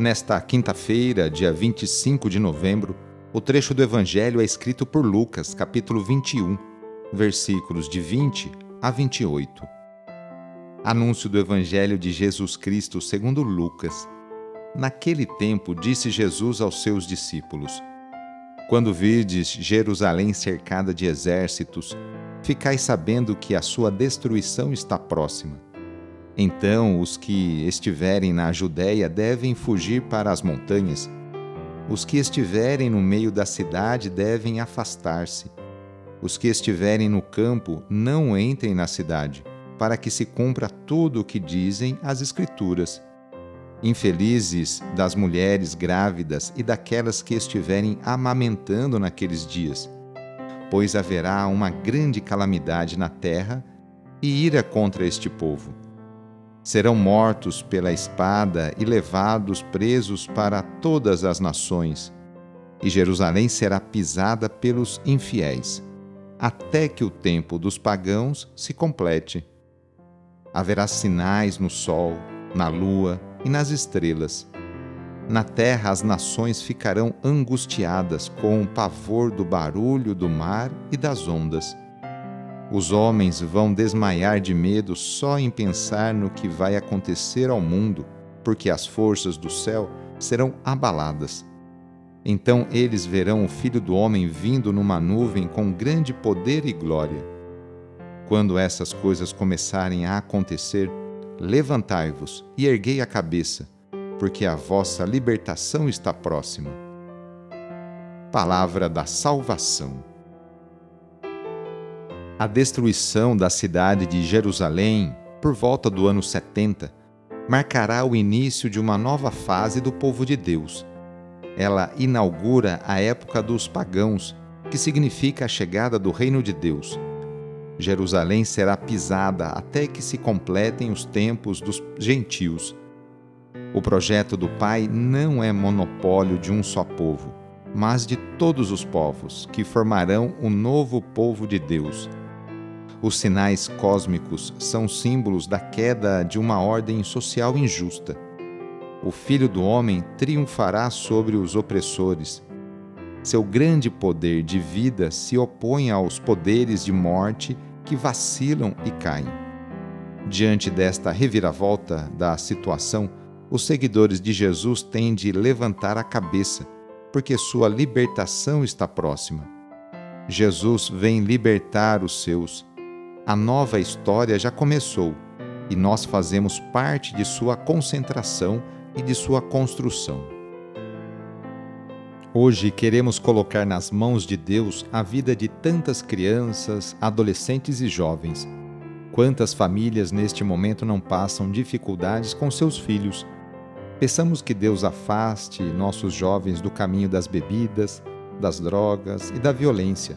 Nesta quinta-feira, dia 25 de novembro, o trecho do Evangelho é escrito por Lucas, capítulo 21, versículos de 20 a 28. Anúncio do Evangelho de Jesus Cristo segundo Lucas. Naquele tempo disse Jesus aos seus discípulos: Quando virdes Jerusalém cercada de exércitos, ficai sabendo que a sua destruição está próxima. Então os que estiverem na Judéia devem fugir para as montanhas. Os que estiverem no meio da cidade devem afastar-se. Os que estiverem no campo não entrem na cidade, para que se cumpra tudo o que dizem as Escrituras. Infelizes das mulheres grávidas e daquelas que estiverem amamentando naqueles dias, pois haverá uma grande calamidade na terra e ira contra este povo serão mortos pela espada e levados presos para todas as nações. E Jerusalém será pisada pelos infiéis, até que o tempo dos pagãos se complete. Haverá sinais no sol, na lua e nas estrelas. Na terra as nações ficarão angustiadas com o pavor do barulho do mar e das ondas os homens vão desmaiar de medo só em pensar no que vai acontecer ao mundo, porque as forças do céu serão abaladas. Então eles verão o Filho do Homem vindo numa nuvem com grande poder e glória. Quando essas coisas começarem a acontecer, levantai-vos e erguei a cabeça, porque a vossa libertação está próxima. Palavra da Salvação. A destruição da cidade de Jerusalém, por volta do ano 70, marcará o início de uma nova fase do povo de Deus. Ela inaugura a época dos pagãos, que significa a chegada do reino de Deus. Jerusalém será pisada até que se completem os tempos dos gentios. O projeto do Pai não é monopólio de um só povo, mas de todos os povos, que formarão o novo povo de Deus os sinais cósmicos são símbolos da queda de uma ordem social injusta. O Filho do Homem triunfará sobre os opressores. Seu grande poder de vida se opõe aos poderes de morte que vacilam e caem. Diante desta reviravolta da situação, os seguidores de Jesus têm de levantar a cabeça, porque sua libertação está próxima. Jesus vem libertar os seus a nova história já começou e nós fazemos parte de sua concentração e de sua construção. Hoje queremos colocar nas mãos de Deus a vida de tantas crianças, adolescentes e jovens. Quantas famílias neste momento não passam dificuldades com seus filhos? Peçamos que Deus afaste nossos jovens do caminho das bebidas, das drogas e da violência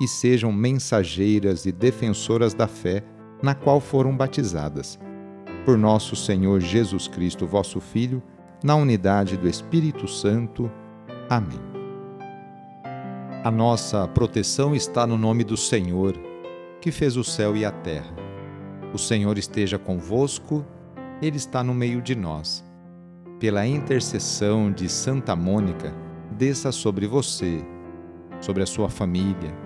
e sejam mensageiras e defensoras da fé na qual foram batizadas. Por nosso Senhor Jesus Cristo, vosso Filho, na unidade do Espírito Santo. Amém. A nossa proteção está no nome do Senhor, que fez o céu e a terra. O Senhor esteja convosco, Ele está no meio de nós. Pela intercessão de Santa Mônica, desça sobre você, sobre a sua família,